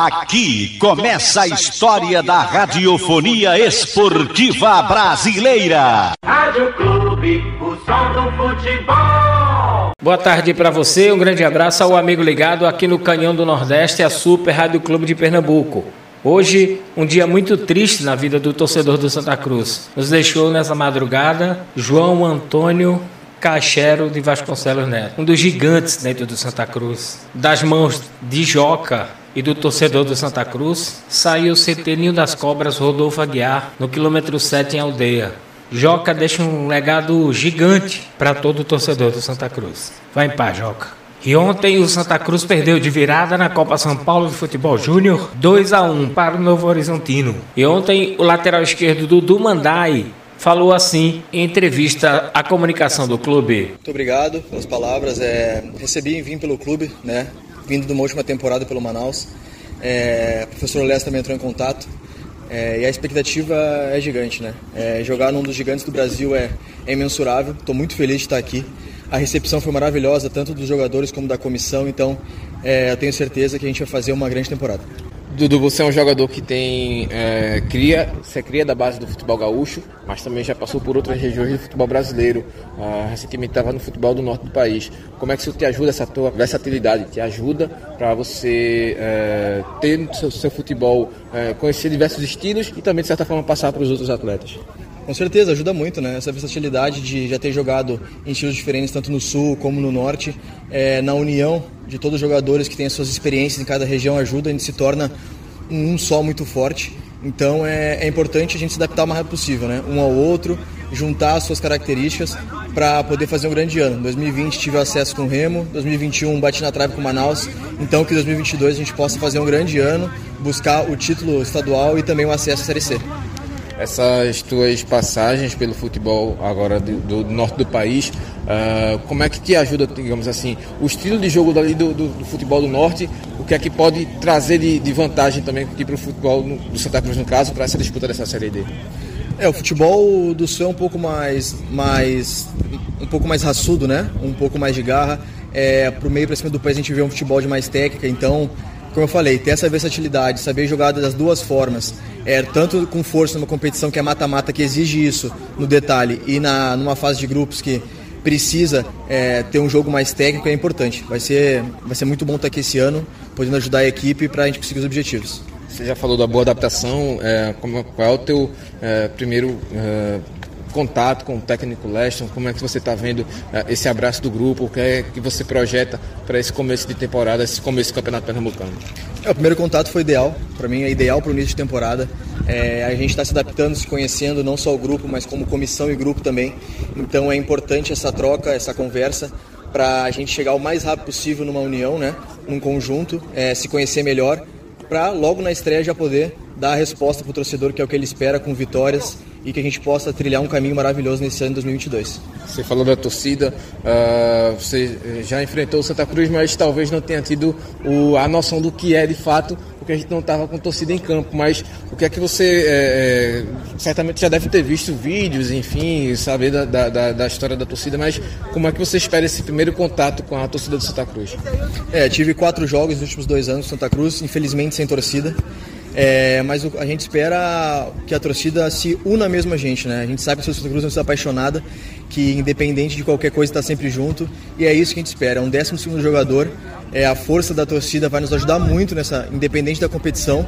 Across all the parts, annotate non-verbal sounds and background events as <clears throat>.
Aqui começa a história da radiofonia esportiva brasileira. Rádio Clube, o som do futebol. Boa tarde para você, um grande abraço ao amigo ligado aqui no Canhão do Nordeste, a Super Rádio Clube de Pernambuco. Hoje, um dia muito triste na vida do torcedor do Santa Cruz. Nos deixou nessa madrugada João Antônio Cachero de Vasconcelos Neto, um dos gigantes dentro do Santa Cruz. Das mãos de Joca, e do torcedor do Santa Cruz, saiu o Centeninho das Cobras Rodolfo Aguiar, no quilômetro 7 em Aldeia. Joca deixa um legado gigante para todo o torcedor do Santa Cruz. Vai em paz, Joca. E ontem o Santa Cruz perdeu de virada na Copa São Paulo de Futebol Júnior 2 a 1 para o Novo Horizontino. E ontem o lateral esquerdo Dudu Mandai falou assim em entrevista à comunicação do clube. Muito obrigado pelas palavras. É, recebi e vim pelo clube, né? Vindo de uma última temporada pelo Manaus. É, o professor Lessa também entrou em contato. É, e a expectativa é gigante, né? É, jogar num dos gigantes do Brasil é, é imensurável. Estou muito feliz de estar aqui. A recepção foi maravilhosa, tanto dos jogadores como da comissão. Então, é, eu tenho certeza que a gente vai fazer uma grande temporada. Dudu, você é um jogador que tem é, cria, você cria da base do futebol gaúcho, mas também já passou por outras regiões do futebol brasileiro. Uh, recentemente estava no futebol do norte do país. Como é que isso te ajuda essa tua versatilidade? Te ajuda para você é, ter no seu, seu futebol é, conhecer diversos estilos e também de certa forma passar para os outros atletas? Com certeza, ajuda muito, né? Essa versatilidade de já ter jogado em estilos diferentes, tanto no sul como no norte, é, na união de todos os jogadores que têm as suas experiências em cada região ajuda, a gente se torna um só muito forte. Então é, é importante a gente se adaptar o mais rápido possível, né? Um ao outro, juntar as suas características para poder fazer um grande ano. 2020 tive acesso com o Remo, 2021 bati na trave com o Manaus, então que 2022 a gente possa fazer um grande ano, buscar o título estadual e também o acesso à Série C essas tuas passagens pelo futebol agora do, do norte do país, uh, como é que te ajuda, digamos assim, o estilo de jogo dali do, do, do futebol do norte, o que é que pode trazer de, de vantagem também aqui para o futebol no, do Santa Cruz no caso, para essa disputa dessa Série D? É, o futebol do Sul é um pouco mais, mais um pouco mais raçudo, né? Um pouco mais de garra. É, pro meio para cima do país a gente vê um futebol de mais técnica, então como eu falei, ter essa versatilidade, saber jogar das duas formas, é, tanto com força numa competição que é mata-mata, que exige isso no detalhe, e na, numa fase de grupos que precisa é, ter um jogo mais técnico, é importante. Vai ser, vai ser muito bom estar aqui esse ano, podendo ajudar a equipe para a gente conseguir os objetivos. Você já falou da boa adaptação, é, qual é o teu é, primeiro é, contato com o técnico Leston, como é que você está vendo uh, esse abraço do grupo, o que é que você projeta para esse começo de temporada, esse começo do Campeonato Pernambucano? É, o primeiro contato foi ideal, para mim é ideal para o início de temporada. É, a gente está se adaptando, se conhecendo, não só o grupo, mas como comissão e grupo também. Então é importante essa troca, essa conversa, para a gente chegar o mais rápido possível numa união, né, num conjunto, é, se conhecer melhor, para logo na estreia já poder dar a resposta para o torcedor, que é o que ele espera, com vitórias e que a gente possa trilhar um caminho maravilhoso nesse ano de 2022. Você falou da torcida, uh, você já enfrentou o Santa Cruz, mas talvez não tenha tido o, a noção do que é de fato, porque a gente não estava com torcida em campo. Mas o que é que você é, certamente já deve ter visto vídeos, enfim, saber da, da, da, história da torcida, mas como é que você espera esse primeiro contato com a torcida do Santa Cruz? É, tive quatro jogos nos últimos dois anos no Santa Cruz, infelizmente sem torcida. É, mas a gente espera que a torcida se una mesmo a gente, né? A gente sabe que o Santa Cruz é uma apaixonada, que independente de qualquer coisa está sempre junto, e é isso que a gente espera. É um 12 segundo jogador, é, a força da torcida vai nos ajudar muito nessa, independente da competição.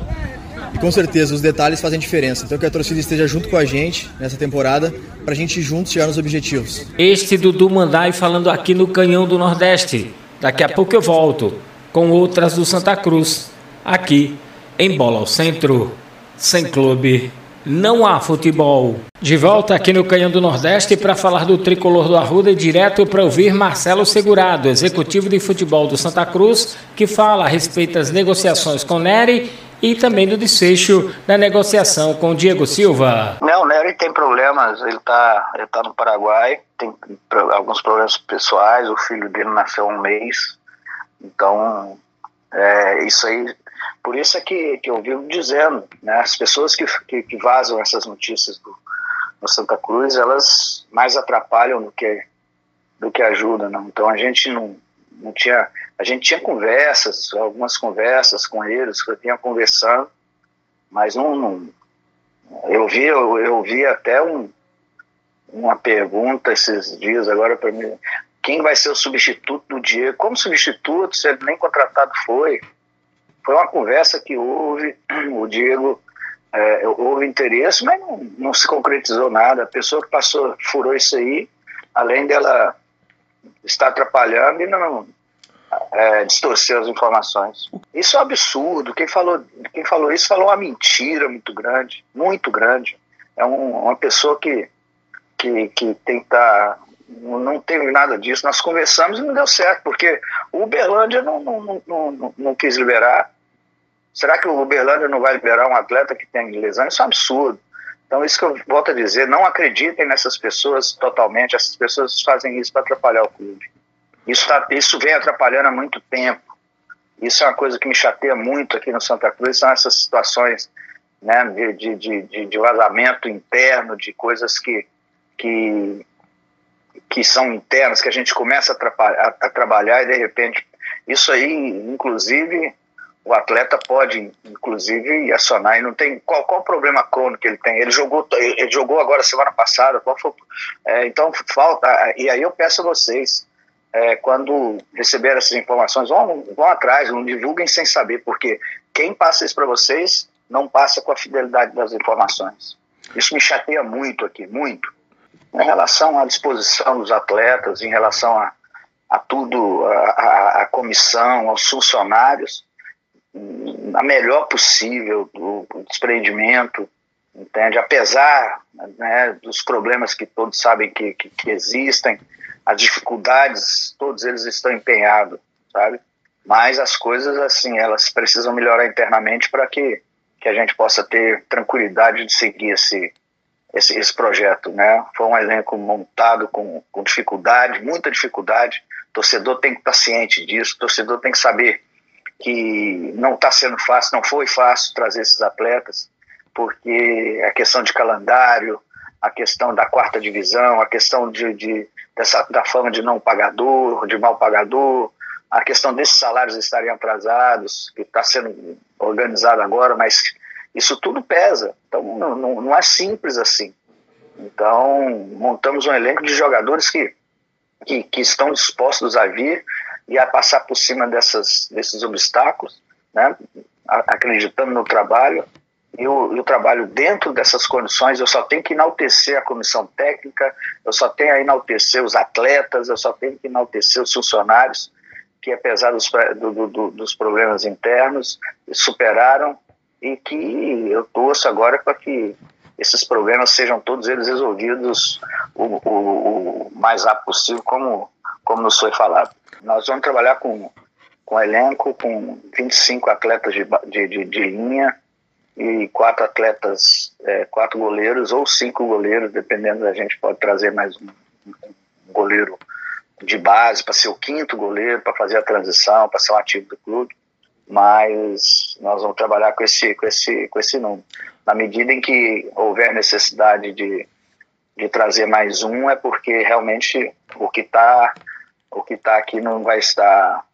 E com certeza os detalhes fazem diferença. Então que a torcida esteja junto com a gente nessa temporada para a gente juntos chegar nos objetivos. Este Dudu Mandai falando aqui no Canhão do Nordeste. Daqui a pouco eu volto com outras do Santa Cruz aqui em bola ao centro, sem clube, não há futebol. De volta aqui no Canhão do Nordeste para falar do tricolor do Arruda direto para ouvir Marcelo Segurado, executivo de futebol do Santa Cruz, que fala a respeito das negociações com Nery e também do desfecho da negociação com Diego Silva. Não, o Nery tem problemas, ele está ele tá no Paraguai, tem alguns problemas pessoais, o filho dele nasceu há um mês, então é, isso aí por isso é que, que eu vivo dizendo, né, as pessoas que, que, que vazam essas notícias do, Santa Cruz, elas mais atrapalham do que, do que ajudam. Não? Então a gente não, não tinha, a gente tinha conversas, algumas conversas com eles, que eu tinha conversando, mas não, não eu vi, eu, eu vi até um, uma pergunta esses dias agora para mim, quem vai ser o substituto do Diego? Como substituto, se ele nem contratado foi? Foi uma conversa que houve, <clears throat> o Diego é, houve interesse, mas não, não, se concretizou nada. A pessoa que passou, furou isso aí, além dela estar atrapalhando e não é, distorcer as informações. Isso é um absurdo. Quem falou, quem falou isso falou uma mentira muito grande, muito grande. É um, uma pessoa que, que, que estar. Tá, não teve nada disso. Nós conversamos e não deu certo, porque o Uberlândia não, não, não, não, não quis liberar. Será que o Uberlândia não vai liberar um atleta que tem lesão? Isso é um absurdo. Então, isso que eu volto a dizer, não acreditem nessas pessoas totalmente, essas pessoas fazem isso para atrapalhar o clube. Isso, tá, isso vem atrapalhando há muito tempo. Isso é uma coisa que me chateia muito aqui no Santa Cruz, são essas situações né, de, de, de, de vazamento interno, de coisas que, que, que são internas, que a gente começa a, a, a trabalhar e de repente, isso aí, inclusive, o atleta pode, inclusive, acionar e não tem qual, qual o problema crônico que ele tem. Ele jogou, ele jogou agora semana passada. Qual foi, é, então falta. E aí eu peço a vocês, é, quando receber essas informações, vão, vão atrás, não divulguem sem saber, porque quem passa isso para vocês não passa com a fidelidade das informações. Isso me chateia muito aqui, muito. Em relação à disposição dos atletas, em relação a, a tudo, a, a, a comissão, aos funcionários, a melhor possível do, desprendimento, entende? Apesar né, dos problemas que todos sabem que, que, que, existem, as dificuldades, todos eles estão empenhados, sabe? Mas as coisas, assim, elas precisam melhorar internamente para que, que a gente possa ter tranquilidade de seguir esse, esse, esse projeto, né? Foi um elenco montado com, com dificuldade, muita dificuldade. Torcedor tem que estar ciente disso, torcedor tem que saber que não está sendo fácil, não foi fácil trazer esses atletas, porque a questão de calendário, a questão da quarta divisão, a questão de, de dessa, da fama de não pagador, de mal pagador, a questão desses salários estarem atrasados, que está sendo organizado agora, mas isso tudo pesa. Então não, não, não, é simples assim. Então montamos um elenco de jogadores que, que, que estão dispostos a vir e a passar por cima dessas, desses obstáculos, né? acreditando no trabalho. E o, e o, trabalho dentro dessas condições, eu só tenho que enaltecer a comissão técnica, eu só tenho a enaltecer os atletas, eu só tenho que enaltecer os funcionários, que apesar dos, do, do, dos problemas internos, superaram e que eu torço agora para que esses problemas sejam todos eles resolvidos o, o, o mais rápido possível, como, como nos foi falado. Nós vamos trabalhar com, com elenco, com 25 atletas de, de, de, de linha e quatro atletas, é, quatro goleiros ou cinco goleiros, dependendo da gente pode trazer mais um, um goleiro de base para ser o quinto goleiro, para fazer a transição, para ser um ativo do clube. Mas nós vamos trabalhar com esse, com esse, com esse número. Na medida em que houver necessidade de, de trazer mais um, é porque realmente o que está o que está aqui não vai estar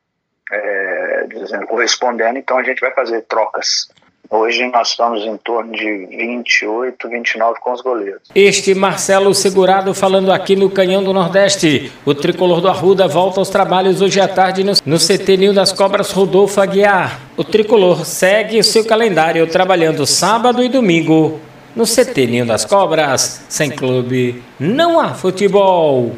é, dizendo, correspondendo, então a gente vai fazer trocas. Hoje nós estamos em torno de 28, 29 com os goleiros. Este Marcelo Segurado falando aqui no Canhão do Nordeste. O tricolor do Arruda volta aos trabalhos hoje à tarde no, no CT Ninho das Cobras Rodolfo Aguiar. O tricolor segue seu calendário trabalhando sábado e domingo no CT Ninho das Cobras. Sem clube, não há futebol.